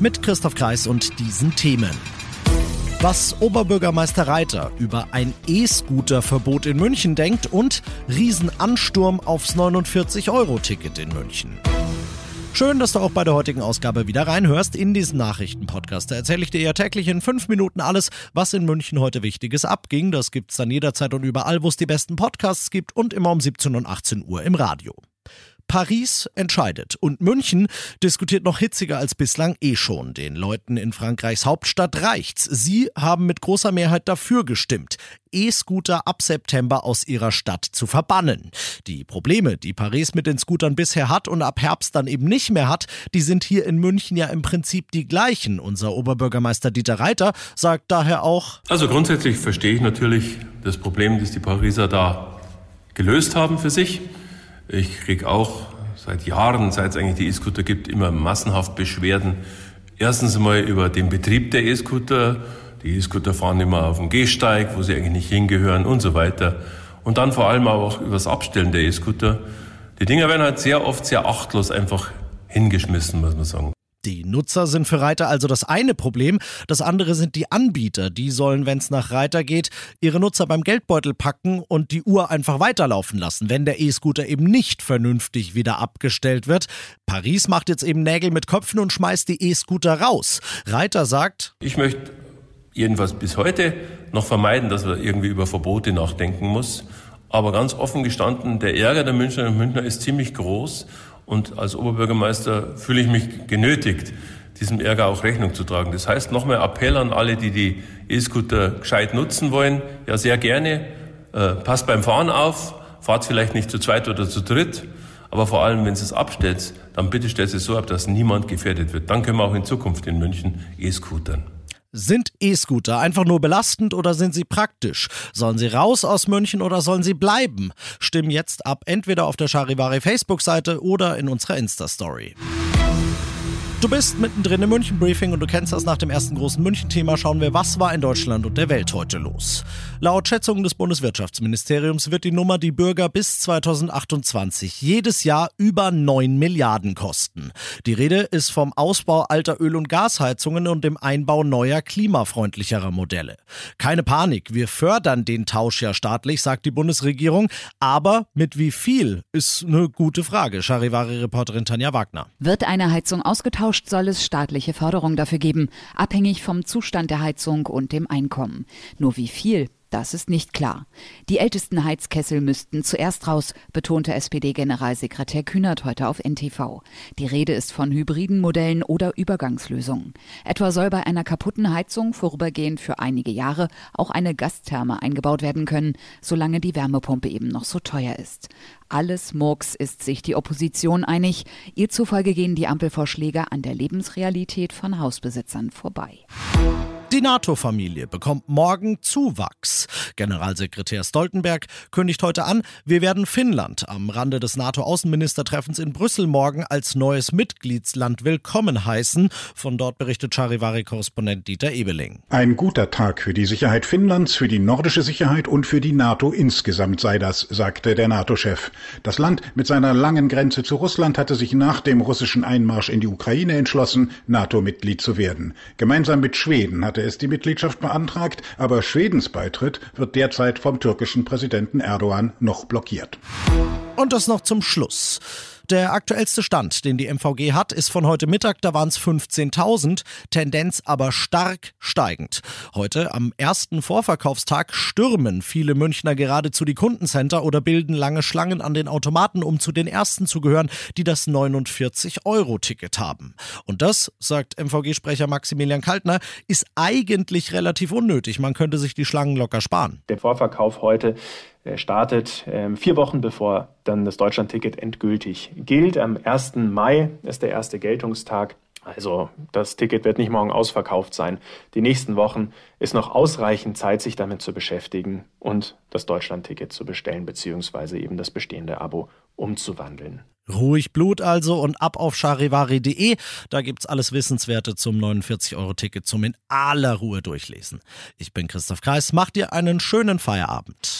Mit Christoph Kreis und diesen Themen. Was Oberbürgermeister Reiter über ein E-Scooter-Verbot in München denkt und Riesenansturm aufs 49-Euro-Ticket in München. Schön, dass du auch bei der heutigen Ausgabe wieder reinhörst in diesen Nachrichtenpodcast. Da erzähle ich dir ja täglich in fünf Minuten alles, was in München heute Wichtiges abging. Das gibt's dann jederzeit und überall, wo es die besten Podcasts gibt und immer um 17 und 18 Uhr im Radio. Paris entscheidet. Und München diskutiert noch hitziger als bislang eh schon. Den Leuten in Frankreichs Hauptstadt reicht's. Sie haben mit großer Mehrheit dafür gestimmt, E-Scooter ab September aus ihrer Stadt zu verbannen. Die Probleme, die Paris mit den Scootern bisher hat und ab Herbst dann eben nicht mehr hat, die sind hier in München ja im Prinzip die gleichen. Unser Oberbürgermeister Dieter Reiter sagt daher auch. Also grundsätzlich verstehe ich natürlich das Problem, das die Pariser da gelöst haben für sich. Ich kriege auch seit Jahren, seit es eigentlich die E-Scooter gibt, immer massenhaft Beschwerden. Erstens einmal über den Betrieb der E-Scooter. Die E-Scooter fahren immer auf dem Gehsteig, wo sie eigentlich nicht hingehören und so weiter. Und dann vor allem auch über das Abstellen der E-Scooter. Die Dinger werden halt sehr oft sehr achtlos einfach hingeschmissen, muss man sagen. Die Nutzer sind für Reiter also das eine Problem, das andere sind die Anbieter. Die sollen, wenn es nach Reiter geht, ihre Nutzer beim Geldbeutel packen und die Uhr einfach weiterlaufen lassen, wenn der E-Scooter eben nicht vernünftig wieder abgestellt wird. Paris macht jetzt eben Nägel mit Köpfen und schmeißt die E-Scooter raus. Reiter sagt, ich möchte jedenfalls bis heute noch vermeiden, dass man irgendwie über Verbote nachdenken muss. Aber ganz offen gestanden, der Ärger der Münchner und Münchner ist ziemlich groß und als Oberbürgermeister fühle ich mich genötigt, diesem Ärger auch Rechnung zu tragen. Das heißt, nochmal Appell an alle, die die E-Scooter gescheit nutzen wollen. Ja, sehr gerne. Äh, passt beim Fahren auf. Fahrt vielleicht nicht zu zweit oder zu dritt. Aber vor allem, wenn es abstellt, dann bitte stellt es so ab, dass niemand gefährdet wird. Dann können wir auch in Zukunft in München E-Scootern. Sind E-Scooter einfach nur belastend oder sind sie praktisch? Sollen sie raus aus München oder sollen sie bleiben? Stimm jetzt ab, entweder auf der Charivari Facebook-Seite oder in unserer Insta-Story. Du bist mittendrin im München Briefing und du kennst das nach dem ersten großen München-Thema. Schauen wir, was war in Deutschland und der Welt heute los. Laut Schätzungen des Bundeswirtschaftsministeriums wird die Nummer die Bürger bis 2028 jedes Jahr über 9 Milliarden kosten. Die Rede ist vom Ausbau alter Öl- und Gasheizungen und dem Einbau neuer klimafreundlicherer Modelle. Keine Panik, wir fördern den Tausch ja staatlich, sagt die Bundesregierung. Aber mit wie viel ist eine gute Frage. Charivari-Reporterin Tanja Wagner. Wird eine Heizung ausgetauscht? Getauscht, soll es staatliche Förderung dafür geben, abhängig vom Zustand der Heizung und dem Einkommen. Nur wie viel? Das ist nicht klar. Die ältesten Heizkessel müssten zuerst raus, betonte SPD-Generalsekretär Kühnert heute auf NTV. Die Rede ist von hybriden Modellen oder Übergangslösungen. Etwa soll bei einer kaputten Heizung vorübergehend für einige Jahre auch eine Gastherme eingebaut werden können, solange die Wärmepumpe eben noch so teuer ist. Alles Murks ist sich die Opposition einig. Ihr zufolge gehen die Ampelvorschläge an der Lebensrealität von Hausbesitzern vorbei. Die NATO-Familie bekommt morgen Zuwachs. Generalsekretär Stoltenberg kündigt heute an, wir werden Finnland am Rande des NATO-Außenministertreffens in Brüssel morgen als neues Mitgliedsland willkommen heißen. Von dort berichtet Charivari-Korrespondent Dieter Ebeling. Ein guter Tag für die Sicherheit Finnlands, für die nordische Sicherheit und für die NATO insgesamt sei das, sagte der NATO-Chef. Das Land mit seiner langen Grenze zu Russland hatte sich nach dem russischen Einmarsch in die Ukraine entschlossen, NATO-Mitglied zu werden. Gemeinsam mit Schweden hatte hatte es die Mitgliedschaft beantragt, aber Schwedens Beitritt wird derzeit vom türkischen Präsidenten Erdogan noch blockiert. Und das noch zum Schluss. Der aktuellste Stand, den die MVG hat, ist von heute Mittag, da waren es 15.000, Tendenz aber stark steigend. Heute am ersten Vorverkaufstag stürmen viele Münchner geradezu die Kundencenter oder bilden lange Schlangen an den Automaten, um zu den ersten zu gehören, die das 49-Euro-Ticket haben. Und das, sagt MVG-Sprecher Maximilian Kaltner, ist eigentlich relativ unnötig. Man könnte sich die Schlangen locker sparen. Der Vorverkauf heute startet ähm, vier Wochen bevor dann das Deutschlandticket endgültig gilt. Am 1. Mai ist der erste Geltungstag. Also das Ticket wird nicht morgen ausverkauft sein. Die nächsten Wochen ist noch ausreichend Zeit, sich damit zu beschäftigen und das Deutschland-Ticket zu bestellen, beziehungsweise eben das bestehende Abo umzuwandeln. Ruhig Blut also und ab auf charivari.de. Da gibt's alles Wissenswerte zum 49-Euro-Ticket zum in aller Ruhe durchlesen. Ich bin Christoph Kreis. Macht dir einen schönen Feierabend.